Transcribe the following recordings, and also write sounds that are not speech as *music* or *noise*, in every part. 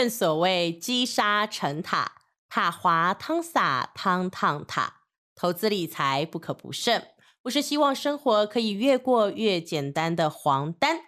正所谓积沙成塔，塔滑汤洒，汤烫塔。投资理财不可不慎，我是希望生活可以越过越简单的黄丹。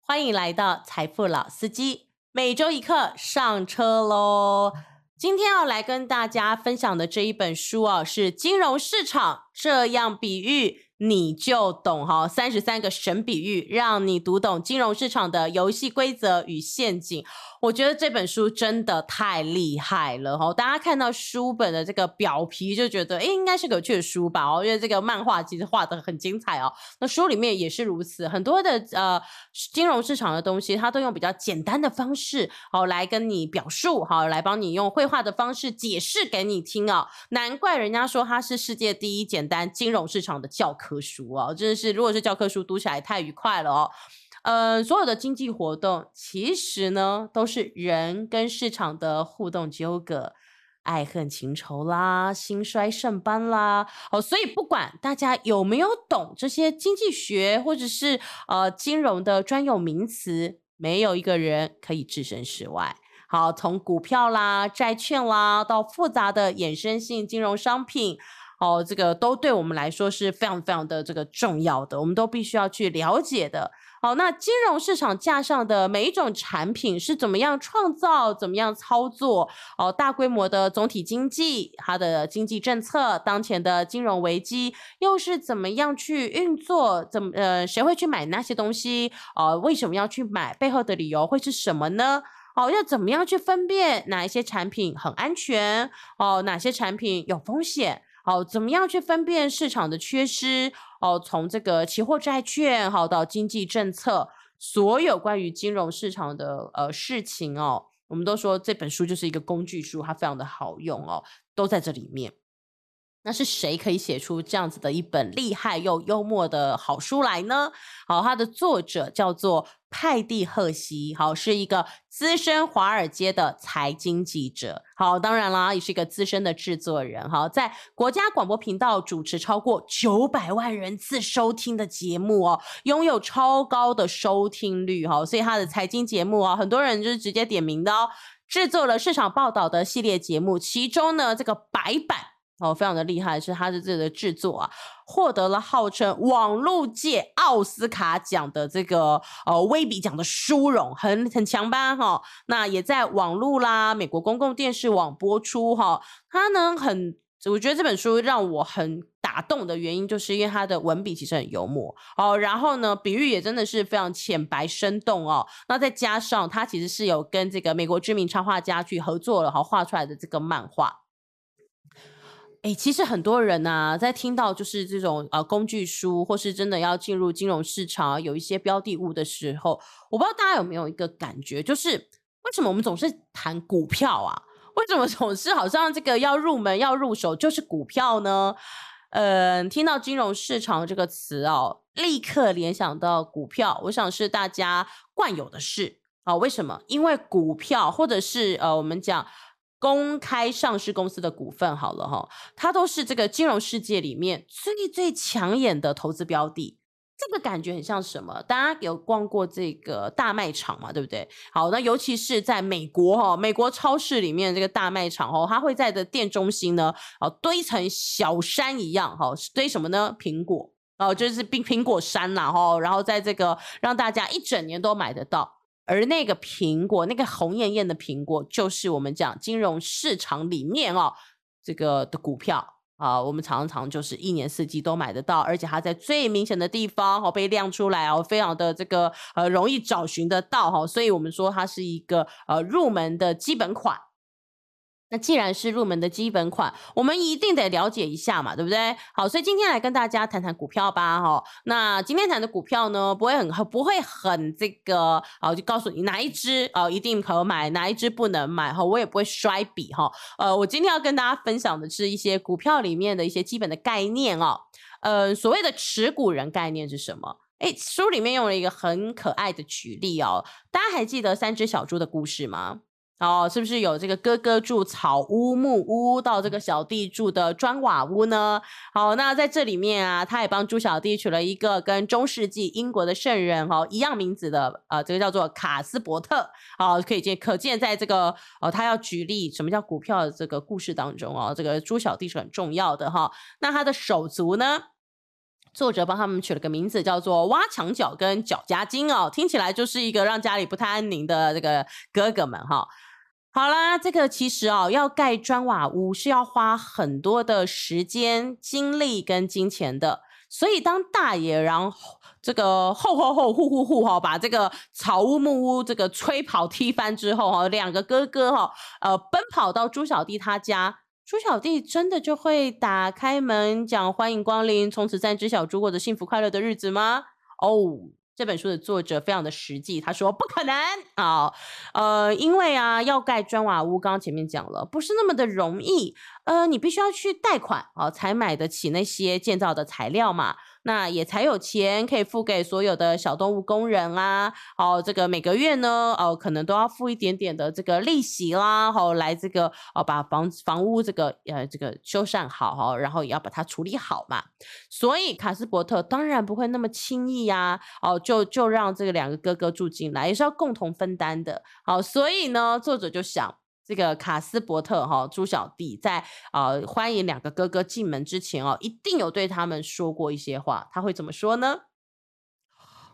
欢迎来到财富老司机，每周一课上车喽！今天要来跟大家分享的这一本书哦，是金融市场这样比喻。你就懂哈，三十三个神比喻，让你读懂金融市场的游戏规则与陷阱。我觉得这本书真的太厉害了哈！大家看到书本的这个表皮就觉得，哎，应该是个有趣的书吧？哦，因为这个漫画其实画的很精彩哦。那书里面也是如此，很多的呃金融市场的东西，它都用比较简单的方式哦来跟你表述，好来帮你用绘画的方式解释给你听哦。难怪人家说它是世界第一简单金融市场的教科书哦，真的是，如果是教科书读起来太愉快了哦。呃，所有的经济活动其实呢，都是人跟市场的互动纠葛，爱恨情仇啦，兴衰盛斑啦。哦，所以不管大家有没有懂这些经济学或者是呃金融的专有名词，没有一个人可以置身事外。好，从股票啦、债券啦，到复杂的衍生性金融商品。哦，这个都对我们来说是非常非常的这个重要的，我们都必须要去了解的。好，那金融市场架上的每一种产品是怎么样创造、怎么样操作？哦，大规模的总体经济，它的经济政策，当前的金融危机又是怎么样去运作？怎么呃，谁会去买那些东西？哦，为什么要去买？背后的理由会是什么呢？哦，要怎么样去分辨哪一些产品很安全？哦，哪些产品有风险？好，怎么样去分辨市场的缺失？哦，从这个期货债券，好到经济政策，所有关于金融市场的呃事情哦，我们都说这本书就是一个工具书，它非常的好用哦，都在这里面。那是谁可以写出这样子的一本厉害又幽默的好书来呢？好，它的作者叫做派蒂赫西，好，是一个资深华尔街的财经记者。好，当然啦，也是一个资深的制作人。好，在国家广播频道主持超过九百万人次收听的节目哦，拥有超高的收听率。哈，所以他的财经节目啊，很多人就是直接点名的哦。制作了市场报道的系列节目，其中呢，这个白板。哦，非常的厉害，是他的这个制作啊，获得了号称网络界奥斯卡奖的这个呃威比奖的殊荣，很很强吧？哈，那也在网络啦，美国公共电视网播出哈。他呢，很，我觉得这本书让我很打动的原因，就是因为他的文笔其实很幽默哦，然后呢，比喻也真的是非常浅白生动哦。那再加上他其实是有跟这个美国知名插画家去合作了，哈，画出来的这个漫画。哎，其实很多人呐，在听到就是这种呃工具书，或是真的要进入金融市场，有一些标的物的时候，我不知道大家有没有一个感觉，就是为什么我们总是谈股票啊？为什么总是好像这个要入门、要入手就是股票呢？嗯，听到金融市场这个词哦，立刻联想到股票，我想是大家惯有的事啊。为什么？因为股票或者是呃，我们讲。公开上市公司的股份好了哈，它都是这个金融世界里面最最抢眼的投资标的。这个感觉很像什么？大家有逛过这个大卖场嘛？对不对？好，那尤其是在美国哈，美国超市里面这个大卖场哦，它会在的店中心呢，哦堆成小山一样哈，堆什么呢？苹果哦，就是苹苹果山啦哈，然后在这个让大家一整年都买得到。而那个苹果，那个红艳艳的苹果，就是我们讲金融市场里面哦，这个的股票啊，我们常常就是一年四季都买得到，而且它在最明显的地方哦被亮出来哦，非常的这个呃容易找寻得到哈，所以我们说它是一个呃入门的基本款。那既然是入门的基本款，我们一定得了解一下嘛，对不对？好，所以今天来跟大家谈谈股票吧，哈。那今天谈的股票呢，不会很不会很这个，好，就告诉你哪一只哦一定可买，哪一只不能买，哈，我也不会摔笔，哈。呃，我今天要跟大家分享的是一些股票里面的一些基本的概念哦。呃，所谓的持股人概念是什么？诶，书里面用了一个很可爱的举例哦，大家还记得三只小猪的故事吗？哦，是不是有这个哥哥住草屋木屋，到这个小弟住的砖瓦屋呢？好，那在这里面啊，他也帮猪小弟取了一个跟中世纪英国的圣人哈一样名字的，呃，这个叫做卡斯伯特。好，可以见可见，在这个呃，他要举例什么叫股票的这个故事当中哦，这个猪小弟是很重要的哈。那他的手足呢？作者帮他们取了个名字，叫做挖墙脚跟脚夹筋哦，听起来就是一个让家里不太安宁的这个哥哥们哈。好啦，这个其实哦，要盖砖瓦屋是要花很多的时间、精力跟金钱的。所以当大野狼这个吼吼吼、呼呼呼哈，把这个草屋木屋这个吹跑、踢翻之后哈，两个哥哥哈，呃，奔跑到猪小弟他家，猪小弟真的就会打开门讲欢迎光临，从此三只小猪过着幸福快乐的日子吗？哦。这本书的作者非常的实际，他说不可能啊，呃，因为啊要盖砖瓦屋，刚刚前面讲了，不是那么的容易，呃，你必须要去贷款啊，才买得起那些建造的材料嘛。那也才有钱可以付给所有的小动物工人啊，哦，这个每个月呢，哦，可能都要付一点点的这个利息啦，好来这个哦把房房屋这个呃这个修缮好哈，然后也要把它处理好嘛。所以卡斯伯特当然不会那么轻易呀，哦，就就让这个两个哥哥住进来，也是要共同分担的。好，所以呢，作者就想。这个卡斯伯特哈猪小弟在啊欢迎两个哥哥进门之前哦，一定有对他们说过一些话。他会怎么说呢？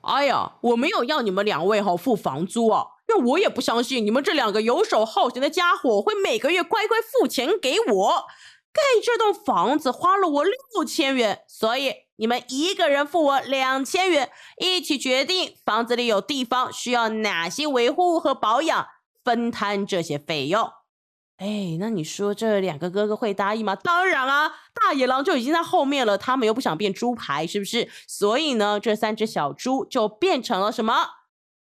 哎呀，我没有要你们两位哈付房租哦，因为我也不相信你们这两个游手好闲的家伙会每个月乖乖付钱给我。盖这栋房子花了我六千元，所以你们一个人付我两千元，一起决定房子里有地方需要哪些维护和保养。分摊这些费用，哎，那你说这两个哥哥会答应吗？当然啊，大野狼就已经在后面了，他们又不想变猪排，是不是？所以呢，这三只小猪就变成了什么？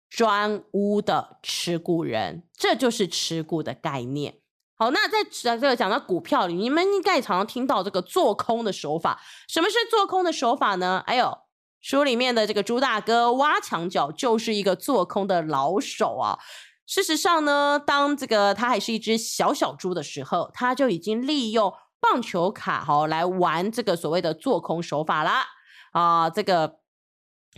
砖屋的持股人，这就是持股的概念。好，那在这个讲到股票里，你们应该常常听到这个做空的手法。什么是做空的手法呢？哎呦，书里面的这个猪大哥挖墙脚就是一个做空的老手啊。事实上呢，当这个他还是一只小小猪的时候，他就已经利用棒球卡哈来玩这个所谓的做空手法啦。啊，这个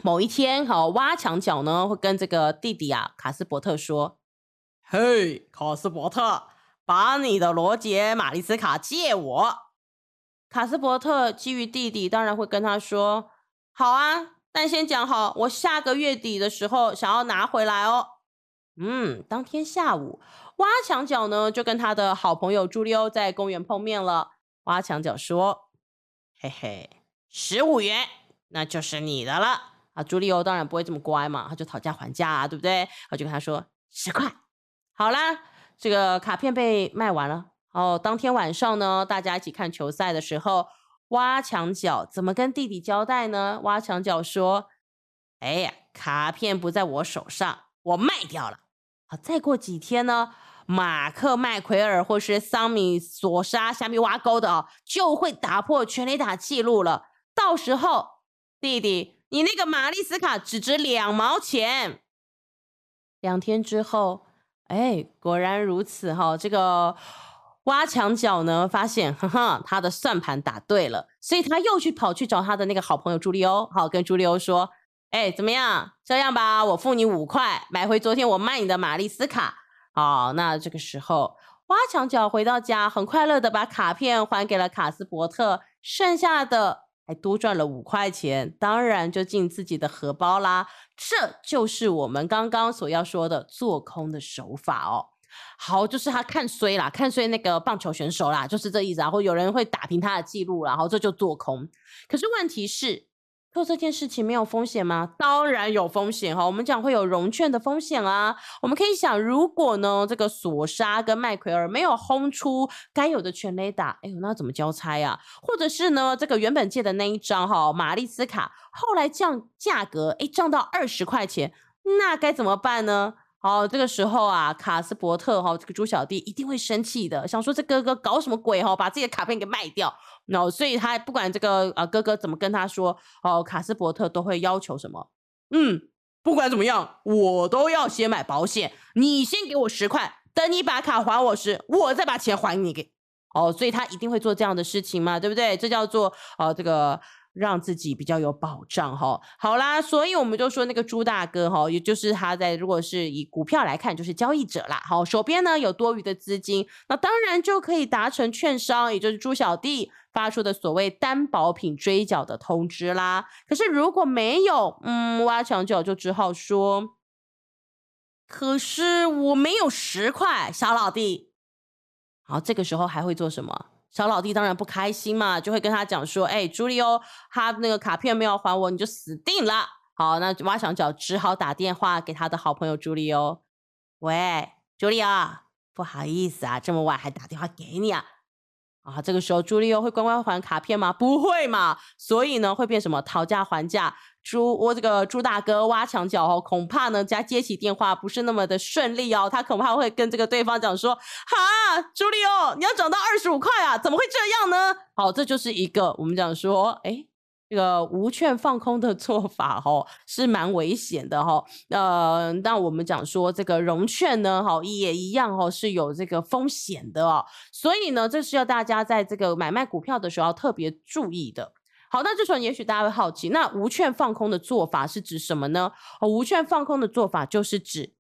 某一天哈，挖墙脚呢会跟这个弟弟啊卡斯伯特说：“嘿，卡斯伯特，把你的罗杰玛丽斯卡借我。”卡斯伯特基于弟弟，当然会跟他说：“好啊，但先讲好，我下个月底的时候想要拿回来哦。”嗯，当天下午，挖墙脚呢就跟他的好朋友朱利欧在公园碰面了。挖墙脚说：“嘿嘿，十五元，那就是你的了。”啊，朱利欧当然不会这么乖嘛，他就讨价还价啊，对不对？我就跟他说十块。好啦，这个卡片被卖完了。哦，当天晚上呢，大家一起看球赛的时候，挖墙脚怎么跟弟弟交代呢？挖墙脚说：“哎呀，卡片不在我手上，我卖掉了。”啊，再过几天呢，马克麦奎尔或是桑米索沙虾米挖沟的哦，就会打破全垒打记录了。到时候，弟弟，你那个玛丽斯卡只值两毛钱。两天之后，哎，果然如此哈。这个挖墙脚呢，发现，哈哈，他的算盘打对了，所以他又去跑去找他的那个好朋友朱利欧，好跟朱利欧说。哎，怎么样？这样吧，我付你五块，买回昨天我卖你的玛丽斯卡。好，那这个时候，挖墙脚回到家，很快乐的把卡片还给了卡斯伯特，剩下的还多赚了五块钱，当然就进自己的荷包啦。这就是我们刚刚所要说的做空的手法哦。好，就是他看衰啦，看衰那个棒球选手啦，就是这意思。然后有人会打平他的记录，然后这就做空。可是问题是。做这件事情没有风险吗？当然有风险哈。我们讲会有融券的风险啊。我们可以想，如果呢这个索沙跟麦奎尔没有轰出该有的全垒打，哎呦，那怎么交差呀？或者是呢这个原本借的那一张哈玛丽斯卡后来降价格，哎降到二十块钱，那该怎么办呢？好，这个时候啊，卡斯伯特哈这个猪小弟一定会生气的，想说这哥哥搞什么鬼哈，把自己的卡片给卖掉。那所以他不管这个啊哥哥怎么跟他说，哦，卡斯伯特都会要求什么？嗯，不管怎么样，我都要先买保险，你先给我十块，等你把卡还我时，我再把钱还你给。哦，所以他一定会做这样的事情嘛，对不对？这叫做呃这个。让自己比较有保障哈，好啦，所以我们就说那个朱大哥哈，也就是他在如果是以股票来看，就是交易者啦，好，手边呢有多余的资金，那当然就可以达成券商，也就是朱小弟发出的所谓担保品追缴的通知啦。可是如果没有，嗯，挖墙脚就只好说，可是我没有十块，小老弟。好，这个时候还会做什么？小老弟当然不开心嘛，就会跟他讲说：“哎，朱利欧，他那个卡片没有还我，你就死定了。”好，那挖墙脚只好打电话给他的好朋友朱利欧：“喂，朱利欧，不好意思啊，这么晚还打电话给你啊。”啊，这个时候朱利欧会乖乖还卡片吗？不会嘛，所以呢会变什么？讨价还价。朱我这个朱大哥挖墙脚哦，恐怕呢家接起电话不是那么的顺利哦，他恐怕会跟这个对方讲说：“哈，朱利欧，你要涨到二十五块啊，怎么会这样呢？”好，这就是一个我们讲说，哎。这个无券放空的 *laughs* 做法，哈，是蛮危险的，哈。呃，那我们讲说这个融券呢，哈，也一样，哈，是有这个风险的哦。所以呢，这是要大家在这个买卖股票的时候特别注意的。好，那这时候也许大家会好奇，那无券放空的做法是指什么呢？无券放空的做法就是指。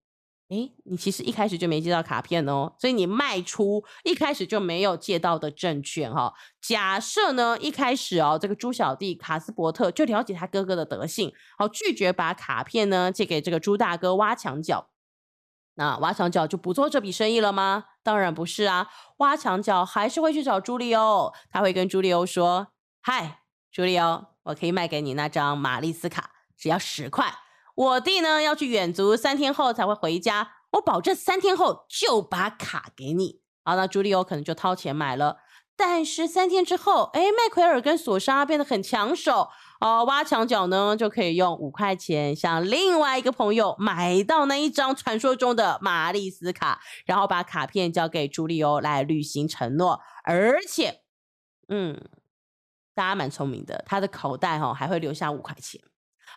哎，你其实一开始就没接到卡片哦，所以你卖出一开始就没有借到的证券哈。假设呢，一开始哦，这个朱小弟卡斯伯特就了解他哥哥的德性，好拒绝把卡片呢借给这个朱大哥挖墙脚，那挖墙脚就不做这笔生意了吗？当然不是啊，挖墙脚还是会去找朱利欧，他会跟朱利欧说：“嗨，朱利欧，我可以卖给你那张玛丽斯卡，只要十块。”我弟呢要去远足，三天后才会回家。我保证三天后就把卡给你。好，那朱利欧可能就掏钱买了。但是三天之后，哎，麦奎尔跟索莎变得很抢手哦，挖墙脚呢就可以用五块钱向另外一个朋友买到那一张传说中的玛丽斯卡，然后把卡片交给朱利欧来履行承诺。而且，嗯，大家蛮聪明的，他的口袋哈还会留下五块钱。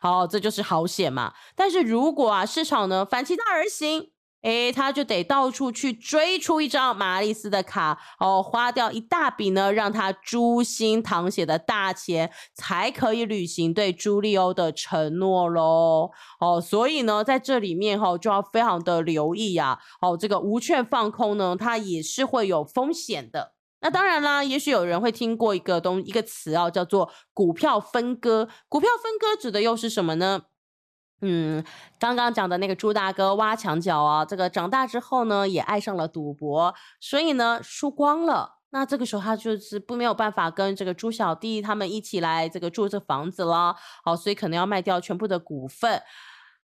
好，这就是好险嘛！但是如果啊，市场呢反其道而行，诶，他就得到处去追出一张玛丽斯的卡，哦，花掉一大笔呢，让他诛心淌血的大钱，才可以履行对朱利欧的承诺喽。哦，所以呢，在这里面哈，就要非常的留意呀。哦，这个无券放空呢，它也是会有风险的。那当然啦，也许有人会听过一个东一个词哦，叫做股票分割。股票分割指的又是什么呢？嗯，刚刚讲的那个朱大哥挖墙脚啊，这个长大之后呢，也爱上了赌博，所以呢，输光了。那这个时候他就是不没有办法跟这个朱小弟他们一起来这个住这房子了，好，所以可能要卖掉全部的股份。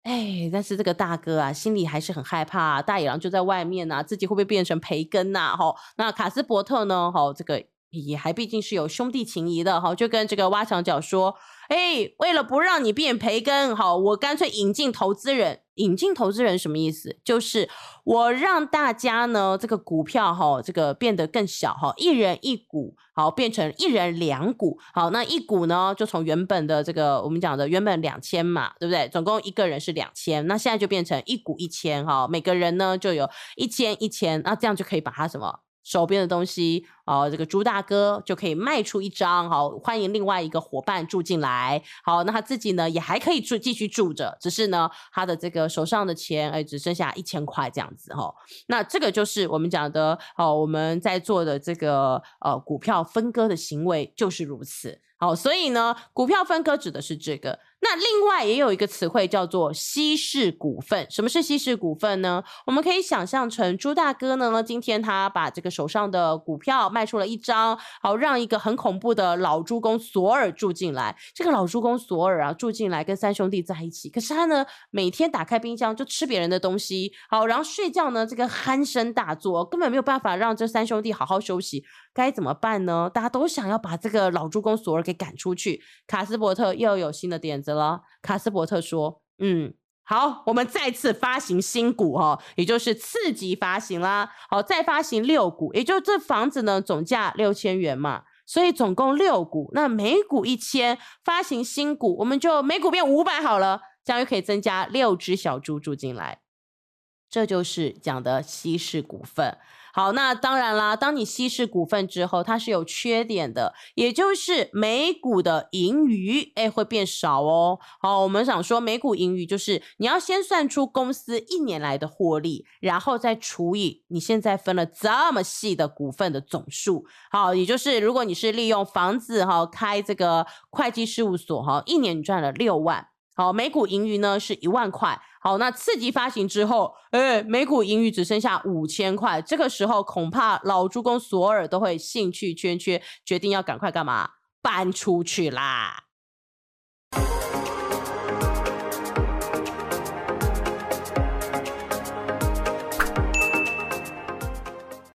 哎，但是这个大哥啊，心里还是很害怕，大野狼就在外面呐，自己会不会变成培根呐？哈，那卡斯伯特呢？哈，这个也还毕竟是有兄弟情谊的，哈，就跟这个挖墙脚说。哎，为了不让你变培根，好，我干脆引进投资人。引进投资人什么意思？就是我让大家呢，这个股票哈，这个变得更小哈，一人一股，好，变成一人两股，好，那一股呢，就从原本的这个我们讲的原本两千嘛，对不对？总共一个人是两千，那现在就变成一股一千哈，每个人呢就有一千一千，那这样就可以把它什么？手边的东西哦，这个朱大哥就可以卖出一张，好欢迎另外一个伙伴住进来，好，那他自己呢也还可以住继续住着，只是呢他的这个手上的钱哎只剩下一千块这样子哈，那这个就是我们讲的哦，我们在做的这个呃股票分割的行为就是如此，好，所以呢股票分割指的是这个。那另外也有一个词汇叫做稀释股份。什么是稀释股份呢？我们可以想象成朱大哥呢，今天他把这个手上的股票卖出了一张，好让一个很恐怖的老朱公索尔住进来。这个老朱公索尔啊，住进来跟三兄弟在一起，可是他呢每天打开冰箱就吃别人的东西，好，然后睡觉呢这个鼾声大作，根本没有办法让这三兄弟好好休息。该怎么办呢？大家都想要把这个老朱公索尔给赶出去。卡斯伯特又有新的点子了。卡斯伯特说：“嗯，好，我们再次发行新股哈，也就是次级发行啦。好，再发行六股，也就这房子呢总价六千元嘛，所以总共六股，那每股一千，发行新股，我们就每股变五百好了，这样又可以增加六只小猪住进来。”这就是讲的稀释股份。好，那当然啦，当你稀释股份之后，它是有缺点的，也就是每股的盈余，哎，会变少哦。好，我们想说每股盈余就是你要先算出公司一年来的获利，然后再除以你现在分了这么细的股份的总数。好，也就是如果你是利用房子哈开这个会计事务所哈，一年赚了六万。好，每股盈余呢是一万块。好，那次级发行之后，哎，每股盈余只剩下五千块。这个时候，恐怕老朱公索尔都会兴趣缺缺，决定要赶快干嘛？搬出去啦。